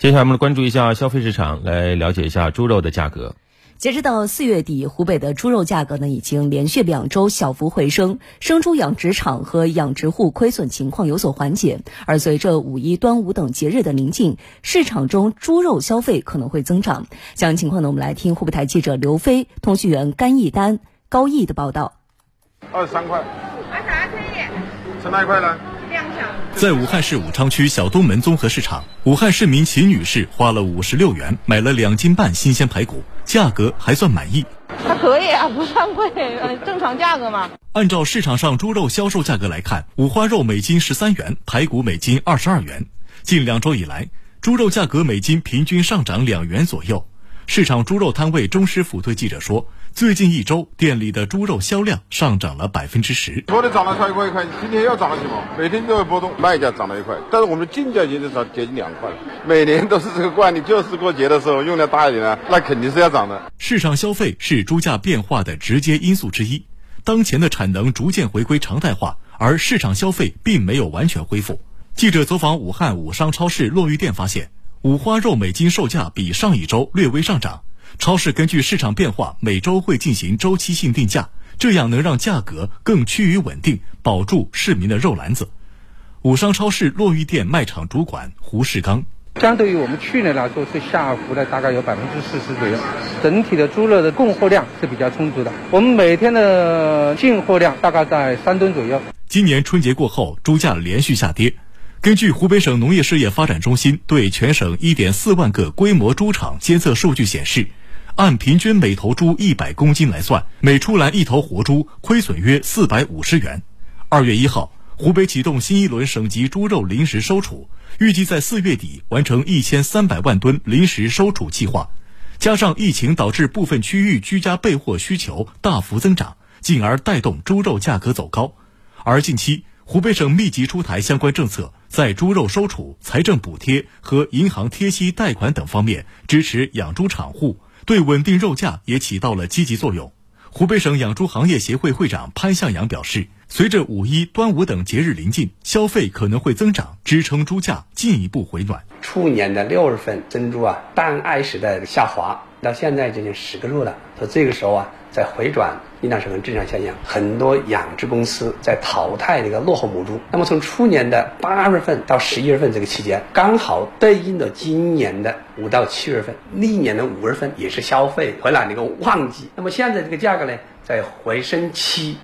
接下来我们来关注一下消费市场，来了解一下猪肉的价格。截止到四月底，湖北的猪肉价格呢已经连续两周小幅回升，生猪养殖场和养殖户亏损情况有所缓解。而随着五一、端午等节日的临近，市场中猪肉消费可能会增长。详细情况呢，我们来听湖北台记者刘飞、通讯员甘义丹、高毅的报道。二十三块，二十三可以，吃哪一块呢？在武汉市武昌区小东门综合市场，武汉市民秦女士花了五十六元买了两斤半新鲜排骨，价格还算满意。还可以啊，不算贵，正常价格嘛。按照市场上猪肉销售价格来看，五花肉每斤十三元，排骨每斤二十二元。近两周以来，猪肉价格每斤平均上涨两元左右。市场猪肉摊位钟师傅对记者说：“最近一周，店里的猪肉销量上涨了百分之十。昨天涨了超一块一块，今天又涨了几毛，每天都有波动。卖价涨了一块，但是我们进价已经涨接近两块了。每年都是这个惯例，就是过节的时候用量大一点啊，那肯定是要涨的。市场消费是猪价变化的直接因素之一。当前的产能逐渐回归常态化，而市场消费并没有完全恢复。记者走访武汉武商超市落玉店发现。”五花肉每斤售价比上一周略微上涨，超市根据市场变化，每周会进行周期性定价，这样能让价格更趋于稳定，保住市民的肉篮子。武商超市洛玉店卖场主管胡世刚，相对于我们去年来说是下浮了大概有百分之四十左右，整体的猪肉的供货量是比较充足的，我们每天的进货量大概在三吨左右。今年春节过后，猪价连续下跌。根据湖北省农业事业发展中心对全省1.4万个规模猪场监测数据显示，按平均每头猪100公斤来算，每出栏一头活猪亏损约450元。二月一号，湖北启动新一轮省级猪肉临时收储，预计在四月底完成1300万吨临时收储计划。加上疫情导致部分区域居家备货需求大幅增长，进而带动猪肉价格走高。而近期，湖北省密集出台相关政策。在猪肉收储、财政补贴和银行贴息贷款等方面支持养猪场户，对稳定肉价也起到了积极作用。湖北省养猪行业协会会长潘向阳表示，随着五一、端午等节日临近，消费可能会增长，支撑猪价进一步回暖。去年的六月份，珍珠啊，蛋爱时的下滑，到现在接近十个月了，所以这个时候啊。在回转应当是很正常现象，很多养殖公司在淘汰这个落后母猪。那么从去年的八月份到十一月份这个期间，刚好对应的今年的五到七月份，历年的五月份也是消费回暖的一个旺季。那么现在这个价格呢，在回升期。